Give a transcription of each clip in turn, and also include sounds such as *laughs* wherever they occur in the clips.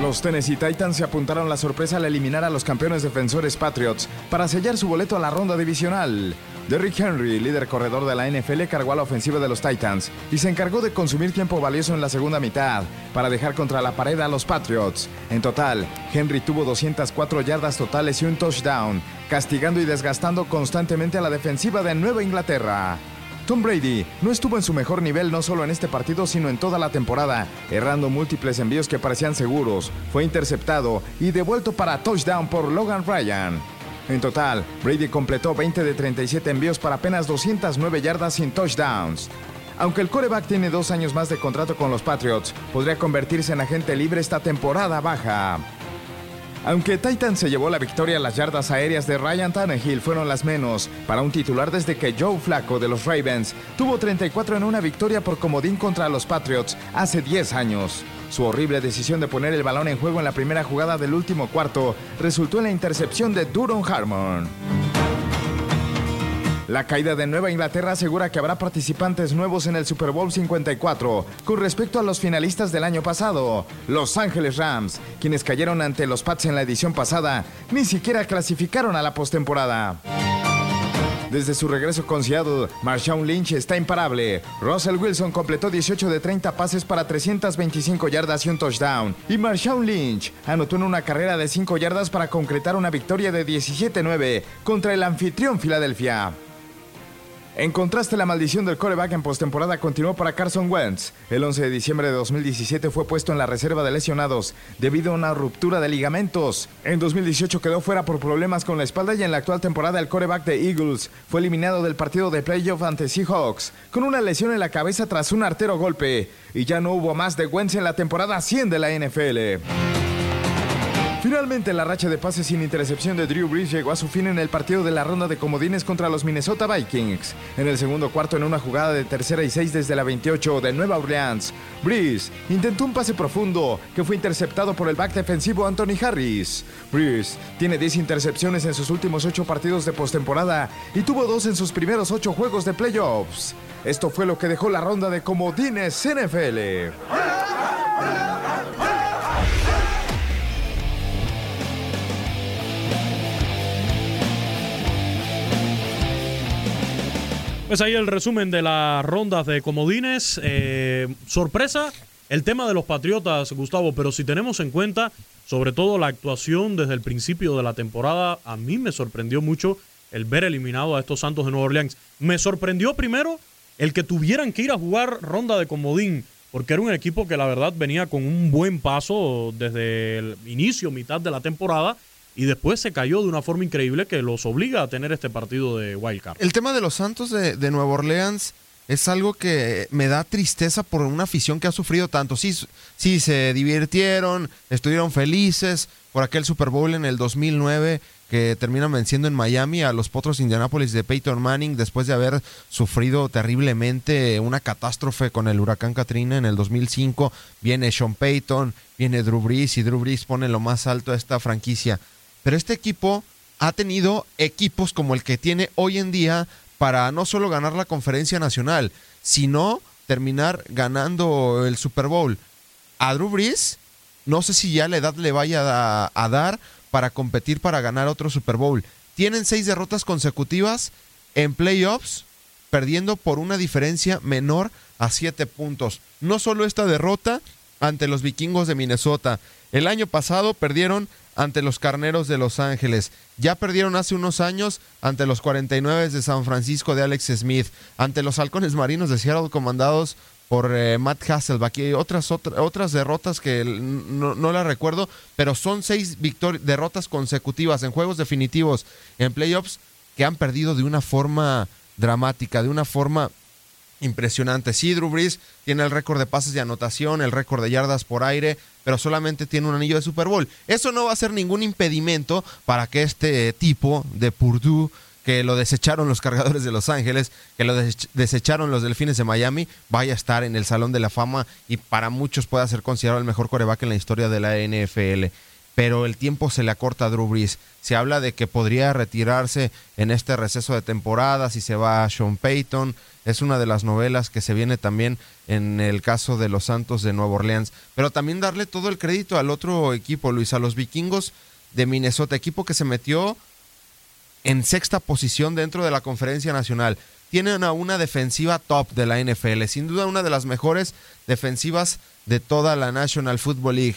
Los Tennessee Titans se apuntaron la sorpresa al eliminar a los campeones defensores Patriots para sellar su boleto a la ronda divisional. Derrick Henry, líder corredor de la NFL, cargó a la ofensiva de los Titans y se encargó de consumir tiempo valioso en la segunda mitad para dejar contra la pared a los Patriots. En total, Henry tuvo 204 yardas totales y un touchdown, castigando y desgastando constantemente a la defensiva de Nueva Inglaterra. Tom Brady no estuvo en su mejor nivel no solo en este partido, sino en toda la temporada, errando múltiples envíos que parecían seguros. Fue interceptado y devuelto para touchdown por Logan Ryan. En total, Brady completó 20 de 37 envíos para apenas 209 yardas sin touchdowns. Aunque el coreback tiene dos años más de contrato con los Patriots, podría convertirse en agente libre esta temporada baja. Aunque Titan se llevó la victoria, las yardas aéreas de Ryan Tannehill fueron las menos para un titular desde que Joe Flacco de los Ravens tuvo 34 en una victoria por comodín contra los Patriots hace 10 años. Su horrible decisión de poner el balón en juego en la primera jugada del último cuarto resultó en la intercepción de Duron Harmon. La caída de Nueva Inglaterra asegura que habrá participantes nuevos en el Super Bowl 54 con respecto a los finalistas del año pasado. Los Ángeles Rams, quienes cayeron ante los Pats en la edición pasada, ni siquiera clasificaron a la postemporada. Desde su regreso con Seattle, Marshawn Lynch está imparable. Russell Wilson completó 18 de 30 pases para 325 yardas y un touchdown. Y Marshawn Lynch anotó en una carrera de 5 yardas para concretar una victoria de 17-9 contra el anfitrión Filadelfia. En contraste, la maldición del coreback en postemporada continuó para Carson Wentz. El 11 de diciembre de 2017 fue puesto en la reserva de lesionados debido a una ruptura de ligamentos. En 2018 quedó fuera por problemas con la espalda y en la actual temporada el coreback de Eagles fue eliminado del partido de playoff ante Seahawks con una lesión en la cabeza tras un artero golpe. Y ya no hubo más de Wentz en la temporada 100 de la NFL. Finalmente, la racha de pases sin intercepción de Drew Brees llegó a su fin en el partido de la ronda de comodines contra los Minnesota Vikings. En el segundo cuarto, en una jugada de tercera y seis desde la 28 de Nueva Orleans, Brees intentó un pase profundo que fue interceptado por el back defensivo Anthony Harris. Brees tiene 10 intercepciones en sus últimos 8 partidos de postemporada y tuvo 2 en sus primeros 8 juegos de playoffs. Esto fue lo que dejó la ronda de comodines NFL. Pues ahí el resumen de las rondas de comodines. Eh, sorpresa, el tema de los Patriotas, Gustavo, pero si tenemos en cuenta sobre todo la actuación desde el principio de la temporada, a mí me sorprendió mucho el ver eliminado a estos Santos de Nueva Orleans. Me sorprendió primero el que tuvieran que ir a jugar ronda de comodín, porque era un equipo que la verdad venía con un buen paso desde el inicio, mitad de la temporada y después se cayó de una forma increíble que los obliga a tener este partido de wild card. El tema de los Santos de, de Nueva Orleans es algo que me da tristeza por una afición que ha sufrido tanto. Sí, sí, se divirtieron, estuvieron felices por aquel Super Bowl en el 2009 que terminan venciendo en Miami a los Potros Indianapolis de Peyton Manning después de haber sufrido terriblemente una catástrofe con el huracán Katrina en el 2005. Viene Sean Payton, viene Drew Brees y Drew Brees pone lo más alto a esta franquicia. Pero este equipo ha tenido equipos como el que tiene hoy en día para no solo ganar la conferencia nacional, sino terminar ganando el Super Bowl. A Drew Brees, no sé si ya la edad le vaya a, a dar para competir para ganar otro Super Bowl. Tienen seis derrotas consecutivas en playoffs, perdiendo por una diferencia menor a siete puntos. No solo esta derrota ante los vikingos de Minnesota. El año pasado perdieron ante los Carneros de Los Ángeles. Ya perdieron hace unos años ante los 49 de San Francisco de Alex Smith, ante los Halcones Marinos de Seattle comandados por eh, Matt Hasselback y otras, otras derrotas que no, no las recuerdo, pero son seis derrotas consecutivas en juegos definitivos en playoffs que han perdido de una forma dramática, de una forma impresionante. Sí, Drew tiene el récord de pases de anotación, el récord de yardas por aire, pero solamente tiene un anillo de Super Bowl. Eso no va a ser ningún impedimento para que este tipo de Purdue que lo desecharon los cargadores de Los Ángeles, que lo desecharon los delfines de Miami, vaya a estar en el Salón de la Fama y para muchos pueda ser considerado el mejor coreback en la historia de la NFL. Pero el tiempo se le acorta a Drew Brees. Se habla de que podría retirarse en este receso de temporada si se va a Sean Payton. Es una de las novelas que se viene también en el caso de los Santos de Nueva Orleans. Pero también darle todo el crédito al otro equipo, Luis, a los vikingos de Minnesota, equipo que se metió en sexta posición dentro de la conferencia nacional. Tienen a una defensiva top de la NFL, sin duda una de las mejores defensivas de toda la National Football League.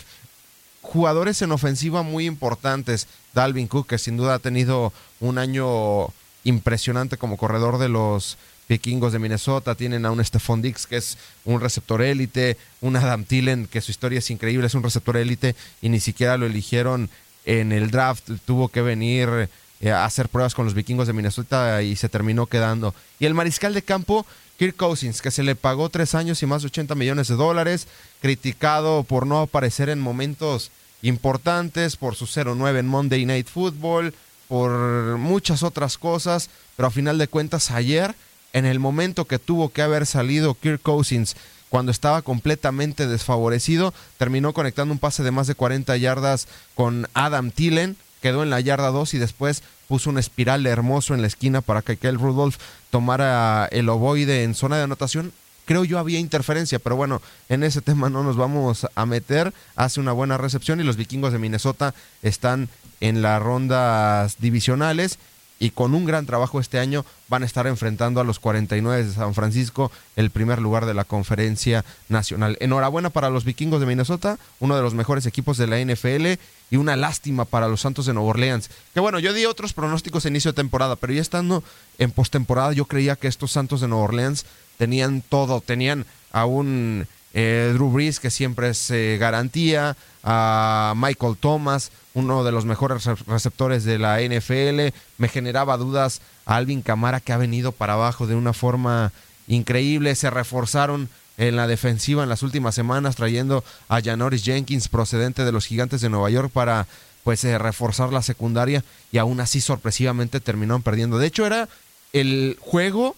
Jugadores en ofensiva muy importantes. Dalvin Cook, que sin duda ha tenido un año impresionante como corredor de los vikingos de Minnesota. Tienen a un Stephon Dix, que es un receptor élite. Un Adam Tillen, que su historia es increíble, es un receptor élite y ni siquiera lo eligieron en el draft. Tuvo que venir eh, hacer pruebas con los vikingos de Minnesota y se terminó quedando. Y el mariscal de campo, Kirk Cousins, que se le pagó tres años y más de 80 millones de dólares, criticado por no aparecer en momentos importantes, por su 0-9 en Monday Night Football, por muchas otras cosas, pero a final de cuentas ayer, en el momento que tuvo que haber salido Kirk Cousins, cuando estaba completamente desfavorecido, terminó conectando un pase de más de 40 yardas con Adam Tillen, quedó en la yarda 2 y después puso un espiral hermoso en la esquina para que Kel Rudolph tomara el ovoide en zona de anotación. Creo yo había interferencia, pero bueno, en ese tema no nos vamos a meter. Hace una buena recepción y los vikingos de Minnesota están en las rondas divisionales y con un gran trabajo este año van a estar enfrentando a los 49 de San Francisco, el primer lugar de la conferencia nacional. Enhorabuena para los vikingos de Minnesota, uno de los mejores equipos de la NFL y una lástima para los Santos de Nueva Orleans. Que bueno, yo di otros pronósticos a inicio de temporada, pero ya estando en postemporada yo creía que estos Santos de Nueva Orleans tenían todo, tenían a un eh, Drew Brees que siempre es eh, garantía, a Michael Thomas, uno de los mejores receptores de la NFL. Me generaba dudas a Alvin Camara que ha venido para abajo de una forma increíble. Se reforzaron en la defensiva en las últimas semanas trayendo a Janoris Jenkins procedente de los Gigantes de Nueva York para pues eh, reforzar la secundaria y aún así sorpresivamente terminaron perdiendo. De hecho era el juego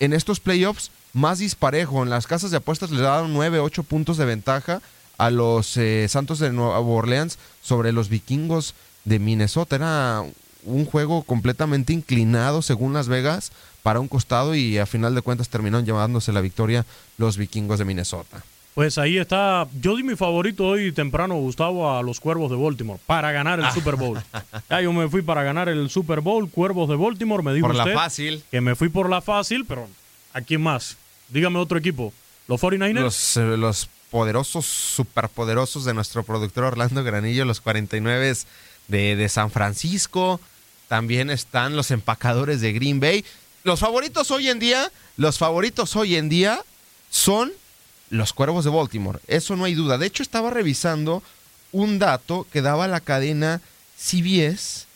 en estos playoffs más disparejo. En las casas de apuestas le daban 9, 8 puntos de ventaja a los eh, Santos de Nueva Orleans sobre los vikingos de Minnesota. Era un juego completamente inclinado según Las Vegas para un costado y a final de cuentas terminaron llevándose la victoria los vikingos de Minnesota. Pues ahí está. Yo di mi favorito hoy temprano, Gustavo, a los Cuervos de Baltimore para ganar el Super Bowl. *laughs* Ya yo me fui para ganar el Super Bowl, Cuervos de Baltimore. Me dijo por usted la fácil. que me fui por la fácil, pero ¿a quién más? Dígame otro equipo. ¿Los 49ers? Los, eh, los poderosos, superpoderosos de nuestro productor Orlando Granillo, los 49 de, de San Francisco. También están los empacadores de Green Bay. Los favoritos hoy en día, los favoritos hoy en día son los Cuervos de Baltimore. Eso no hay duda. De hecho, estaba revisando un dato que daba la cadena CBS.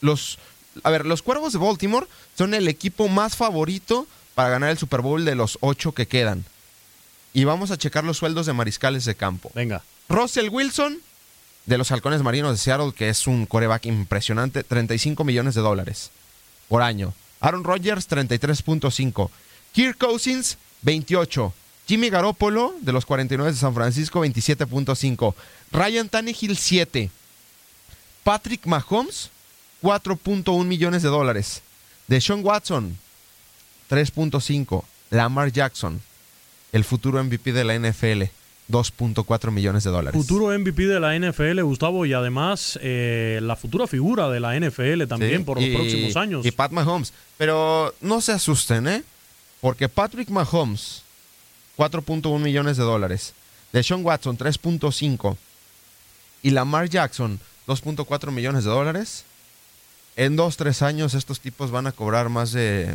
Los, a ver, los Cuervos de Baltimore son el equipo más favorito para ganar el Super Bowl de los ocho que quedan y vamos a checar los sueldos de mariscales de campo. Venga. Russell Wilson, de los halcones marinos de Seattle, que es un coreback impresionante, 35 millones de dólares por año. Aaron Rodgers, 33.5. Kirk Cousins, 28. Jimmy Garoppolo, de los 49 de San Francisco, 27.5. Ryan Tannehill, 7. Patrick Mahomes, 4.1 millones de dólares. Deshaun Watson, 3.5. Lamar Jackson, el futuro MVP de la NFL, 2.4 millones de dólares. Futuro MVP de la NFL, Gustavo, y además eh, la futura figura de la NFL también Sí, por los y- próximos años. Y Pat Mahomes. Pero no se asusten, ¿eh? Porque Patrick Mahomes, 4.1 millones de dólares. Deshaun Watson, 3.5. Y Lamar Jackson, 2.4 millones de dólares. En dos, tres años estos tipos van a cobrar más de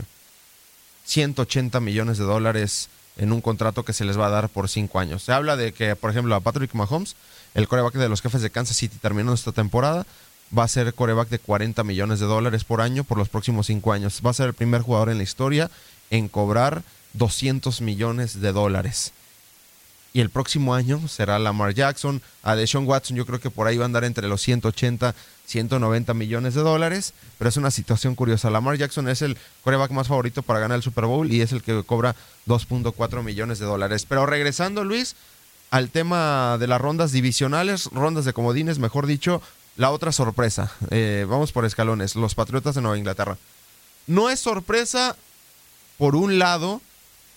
180 millones de dólares en un contrato que se les va a dar por cinco años. Se habla de que, por ejemplo, a Patrick Mahomes, el coreback de los jefes de Kansas City terminando esta temporada, va a ser coreback de 40 millones de dólares por año por los próximos cinco años. Va a ser el primer jugador en la historia en cobrar 200 millones de dólares. Y el próximo año será Lamar Jackson. A Deshaun Watson yo creo que por ahí va a andar entre los 180, 190 millones de dólares. Pero es una situación curiosa. Lamar Jackson es el coreback más favorito para ganar el Super Bowl y es el que cobra 2.4 millones de dólares. Pero regresando, Luis, al tema de las rondas divisionales, rondas de comodines, mejor dicho, la otra sorpresa. Eh, vamos por escalones. Los Patriotas de Nueva Inglaterra. No es sorpresa, por un lado,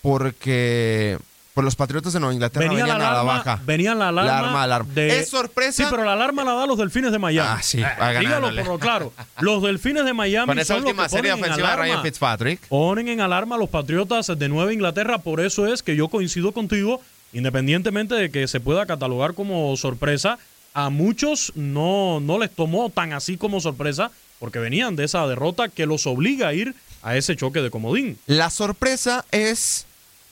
porque pues los Patriotas de Nueva Inglaterra Venía la venían a la alarma, baja. venía la alarma, La alarma, alarma. de- ¿Es sorpresa? Sí, pero la alarma la da los Delfines de Miami. Ah, sí, Eh, dígalo por lo claro. Los Delfines de Miami Con esa son los última que ponen serie en ofensiva de alarma. Ryan Fitzpatrick. Ponen en alarma a los Patriotas de Nueva Inglaterra, por eso es que yo coincido contigo, independientemente de que se pueda catalogar como sorpresa, a muchos no, no les tomó tan así como sorpresa, porque venían de esa derrota que los obliga a ir a ese choque de comodín. La sorpresa es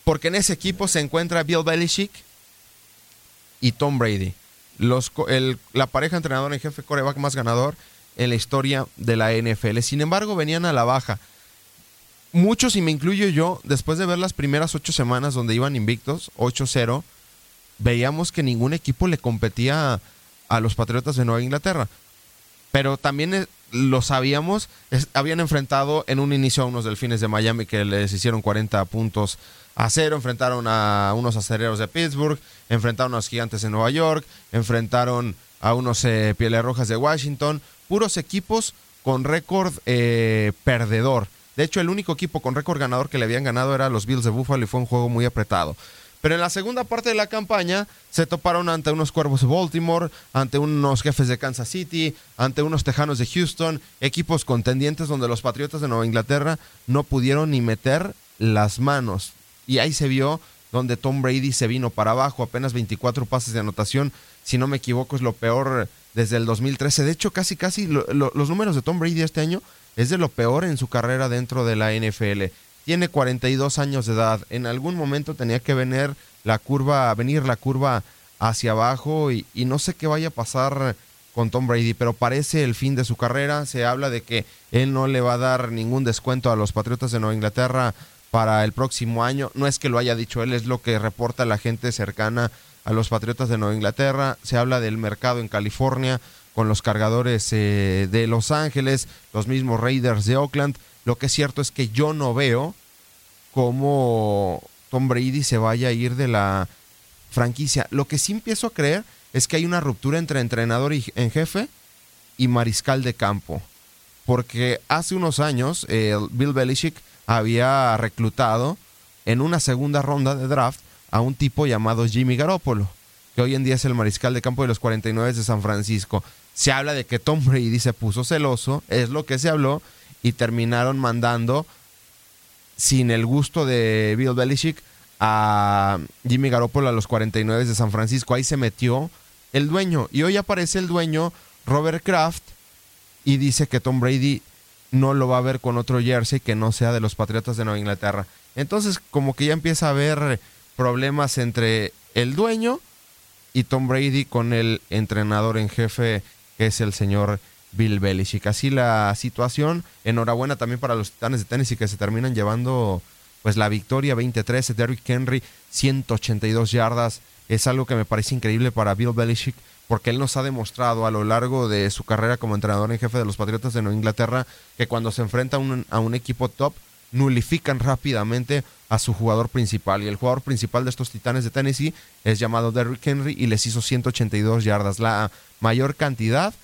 porque en ese equipo se encuentra Bill Belichick y Tom Brady. La pareja entrenador en jefe coreback más ganador en la historia de la NFL. Sin embargo, venían a la baja. Muchos, y me incluyo yo, después de ver las primeras ocho semanas donde iban invictos, 8-0, veíamos que ningún equipo le competía a, los Patriotas de Nueva Inglaterra. Pero también eh, lo sabíamos, habían enfrentado en un inicio a unos delfines de Miami que les hicieron 40 puntos a cero, enfrentaron a unos aceleros de Pittsburgh, enfrentaron a los gigantes de Nueva York, enfrentaron a unos eh, pieles rojas de Washington, puros equipos con récord eh, perdedor. De hecho, el único equipo con récord ganador que le habían ganado era los Bills de Buffalo y fue un juego muy apretado. Pero en la segunda parte de la campaña se toparon ante unos Cuervos de Baltimore, ante unos Jefes de Kansas City, ante unos Tejanos de Houston, equipos contendientes donde los Patriotas de Nueva Inglaterra no pudieron ni meter las manos. Y ahí se vio donde Tom Brady se vino para abajo, apenas 24 pases de anotación, si no me equivoco es lo peor desde el 2013. De hecho, casi casi lo- lo- los números de Tom Brady este año es de lo peor en su carrera dentro de la NFL. Tiene 42 años de edad. En algún momento tenía que venir la curva, venir la curva hacia abajo y, y no sé qué vaya a pasar con Tom Brady, pero parece el fin de su carrera. Se habla de que él no le va a dar ningún descuento a los Patriotas de Nueva Inglaterra para el próximo año. No es que lo haya dicho él, es lo que reporta la gente cercana a los Patriotas de Nueva Inglaterra. Se habla del mercado en California con los cargadores eh, de Los Ángeles, los mismos Raiders de Oakland. Lo que es cierto es que yo no veo cómo Tom Brady se vaya a ir de la franquicia. Lo que sí empiezo a creer es que hay una ruptura entre entrenador y- en jefe y mariscal de campo. Porque hace unos años eh, Bill Belichick había reclutado en una segunda ronda de draft a un tipo llamado Jimmy Garoppolo, que hoy en día es el mariscal de campo de los 49 de San Francisco. Se habla de que Tom Brady se puso celoso, es lo que se habló, y terminaron mandando sin el gusto de Bill Belichick a Jimmy Garoppolo a los 49 de San Francisco. Ahí se metió el dueño. Y hoy aparece el dueño, Robert Kraft, y dice que Tom Brady no lo va a ver con otro jersey que no sea de los Patriotas de Nueva Inglaterra. Entonces, como que ya empieza a haber problemas entre el dueño y Tom Brady con el entrenador en jefe, que es el señor Bill Belichick. Así la situación. Enhorabuena también para los Titanes de Tennessee que se terminan llevando pues la victoria 20-13. Derrick Henry, 182 yardas. Es algo que me parece increíble para Bill Belichick porque él nos ha demostrado a lo largo de su carrera como entrenador en jefe de los Patriotas de Nueva Inglaterra que cuando se enfrenta a un, a un equipo top, nulifican rápidamente a su jugador principal. Y el jugador principal de estos Titanes de Tennessee es llamado Derrick Henry y les hizo 182 yardas, la mayor cantidad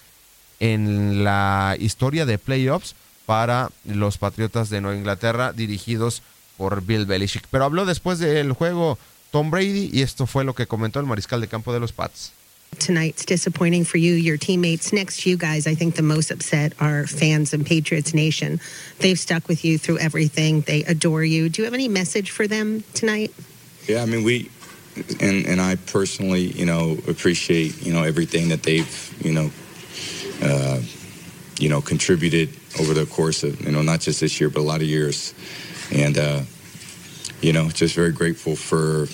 en la historia de playoffs para los Patriotas de Nueva Inglaterra dirigidos por Bill Belichick. Pero habló después del juego Tom Brady y esto fue lo que comentó el mariscal de campo de los Pats. Tonight's disappointing for you, your teammates. Next to you guys, I think the most upset are fans and Patriots Nation. They've stuck with you through everything. They adore you. Do you have any message for them tonight? Yeah, I mean, we, and, and I personally, you know, appreciate, you know, everything that they've, you know, uh, you know, contributed over the course of, you know, not just this year, but a lot of years. And, uh, you know, just very grateful for,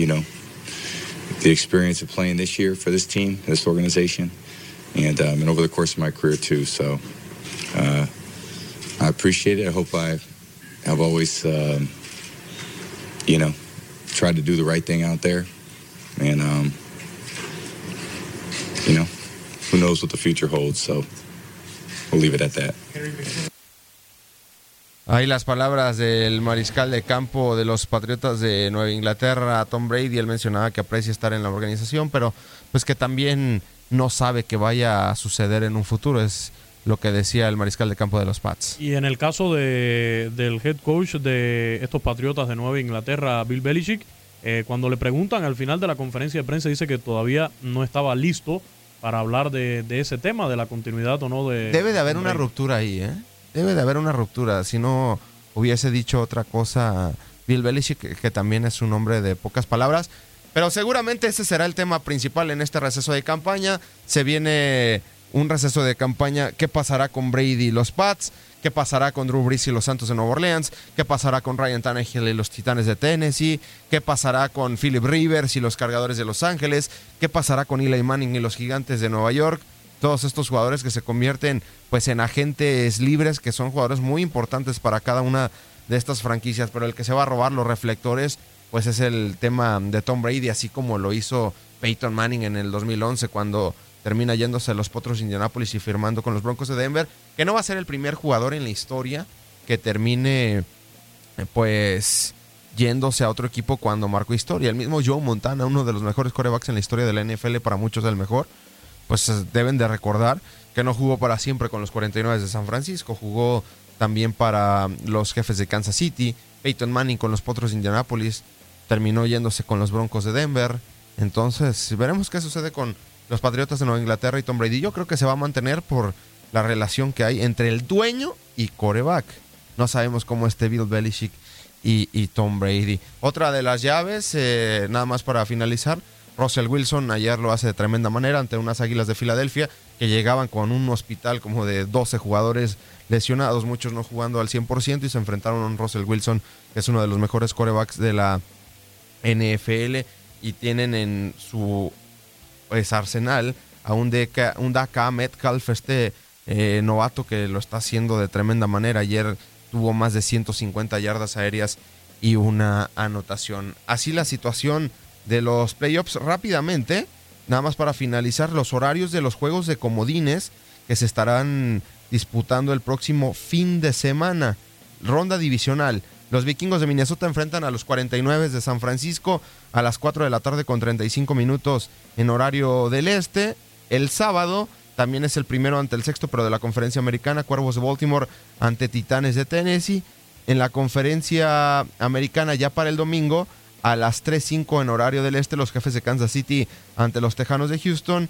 you know, the experience of playing this year for this team, this organization, and, um, and over the course of my career too. So uh, I appreciate it. I hope I have always, um, you know, tried to do the right thing out there, and um, you know, who knows what the future holds. So we'll leave it at that. Ahí las palabras del mariscal de campo de los Patriotas de Nueva Inglaterra, Tom Brady. Él mencionaba que aprecia estar en la organización, pero pues que también no sabe que vaya a suceder en un futuro. Es lo que decía el mariscal de campo de los Pats. Y en el caso de, del head coach de estos Patriotas de Nueva Inglaterra, Bill Belichick, eh, cuando le preguntan al final de la conferencia de prensa, dice que todavía no estaba listo para hablar de, de ese tema, de la continuidad o no de... Debe de haber una ruptura ahí, ¿eh? Debe de haber una ruptura. Si no hubiese dicho otra cosa Bill Belichick, que, también es un hombre de pocas palabras. Pero seguramente ese será el tema principal en este receso de campaña. Se viene un receso de campaña. ¿Qué pasará con Brady y los Pats? ¿Qué pasará con Drew Brees y los Santos de Nueva Orleans? ¿Qué pasará con Ryan Tannehill y los Titanes de Tennessee? ¿Qué pasará con Philip Rivers y los Cargadores de Los Ángeles? ¿Qué pasará con Eli Manning y los Gigantes de Nueva York? Todos estos jugadores que se convierten pues en agentes libres que son jugadores muy importantes para cada una de estas franquicias, pero el que se va a robar los reflectores pues es el tema de Tom Brady, así como lo hizo Peyton Manning en el 2011 cuando termina yéndose a los Potros de Indianapolis y firmando con los Broncos de Denver, que no va a ser el primer jugador en la historia que termine pues yéndose a otro equipo cuando marcó historia. El mismo Joe Montana, uno de los mejores corebacks en la historia de la NFL, para muchos el mejor, pues deben de recordar que no jugó para siempre con los 49 de San Francisco, jugó también para los jefes de Kansas City, Peyton Manning con los Potros de Indianapolis, terminó yéndose con los Broncos de Denver. Entonces, veremos qué sucede con los Patriotas de Nueva Inglaterra y Tom Brady. Yo creo que se va a mantener por la relación que hay entre el dueño y coreback. No sabemos cómo esté Bill Belichick y, y Tom Brady. Otra de las llaves, eh, nada más para finalizar, Russell Wilson ayer lo hace de tremenda manera ante unas Águilas de Filadelfia que llegaban con un hospital como de 12 jugadores lesionados, muchos no jugando al 100% y se enfrentaron a un Russell Wilson que es uno de los mejores corebacks de la NFL y tienen en su pues, arsenal a un, DK, un DK Metcalf, este eh, novato que lo está haciendo de tremenda manera. Ayer tuvo más de 150 yardas aéreas y una anotación. Así la situación de los playoffs rápidamente, nada más para finalizar los horarios de los juegos de comodines que se estarán disputando el próximo fin de semana. Ronda divisional. Los vikingos de Minnesota enfrentan a los 49 de San Francisco a las 4 de la tarde con 35 minutos en horario del este. El sábado también es el primero ante el sexto, pero de la conferencia americana, Cuervos de Baltimore ante Titanes de Tennessee. En la conferencia americana ya para el domingo, a las 3.05 en horario del este los jefes de Kansas City ante los Tejanos de Houston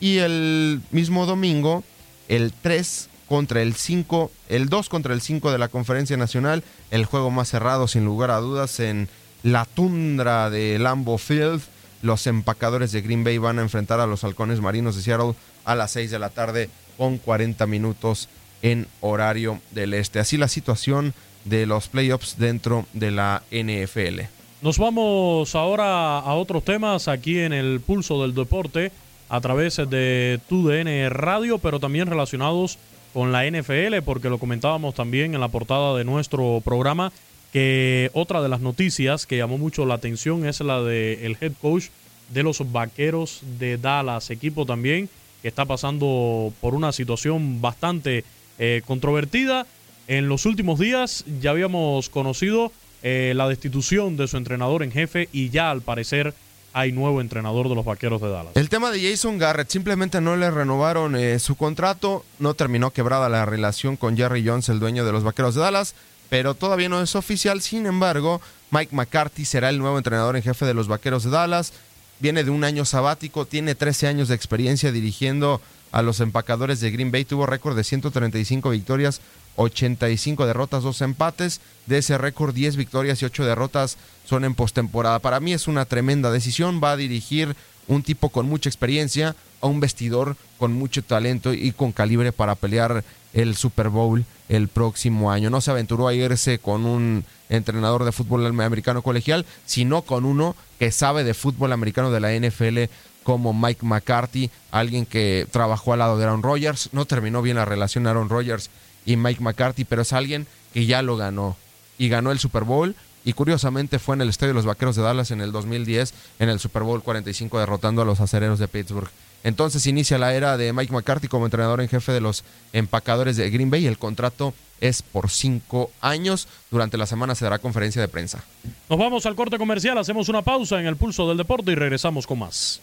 y el mismo domingo el 3 contra el 5, el 2 contra el 5 de la Conferencia Nacional, el juego más cerrado sin lugar a dudas en la tundra de Lambeau Field. Los empacadores de Green Bay van a enfrentar a los halcones marinos de Seattle a las 6 de la tarde con 40 minutos en horario del este. Así la situación de los playoffs dentro de la NFL. Nos vamos ahora a otros temas aquí en el pulso del deporte a través de TUDN Radio, pero también relacionados con la NFL, porque lo comentábamos también en la portada de nuestro programa, que otra de las noticias que llamó mucho la atención es la del el head coach de los Vaqueros de Dallas, equipo también que está pasando por una situación bastante eh, controvertida. En los últimos días ya habíamos conocido eh, la destitución de su entrenador en jefe y ya al parecer hay nuevo entrenador de los Vaqueros de Dallas. El tema de Jason Garrett, simplemente no le renovaron eh, su contrato, no terminó quebrada la relación con Jerry Jones, el dueño de los Vaqueros de Dallas, pero todavía no es oficial. Sin embargo, Mike McCarthy será el nuevo entrenador en jefe de los Vaqueros de Dallas. Viene de un año sabático, tiene 13 años de experiencia dirigiendo a los empacadores de Green Bay. Tuvo récord de 135 victorias, 85 derrotas, 2 empates. De ese récord, 10 victorias y 8 derrotas son en postemporada. Para mí es una tremenda decisión. Va a dirigir un tipo con mucha experiencia a un vestidor con mucho talento y con calibre para pelear el Super Bowl el próximo año. No se aventuró a irse con un entrenador de fútbol americano colegial, sino con uno que sabe de fútbol americano de la NFL como Mike McCarthy, alguien que trabajó al lado de Aaron Rodgers. No terminó bien la relación Aaron Rodgers y Mike McCarthy, pero es alguien que ya lo ganó y ganó el Super Bowl y curiosamente fue en el Estadio de los Vaqueros de Dallas en el 2010 en el Super Bowl 45 derrotando a los acereros de Pittsburgh. Entonces inicia la era de Mike McCarthy como entrenador en jefe de los empacadores de Green Bay. El contrato es por cinco años. Durante la semana se dará conferencia de prensa. Nos vamos al corte comercial, hacemos una pausa en el pulso del deporte y regresamos con más.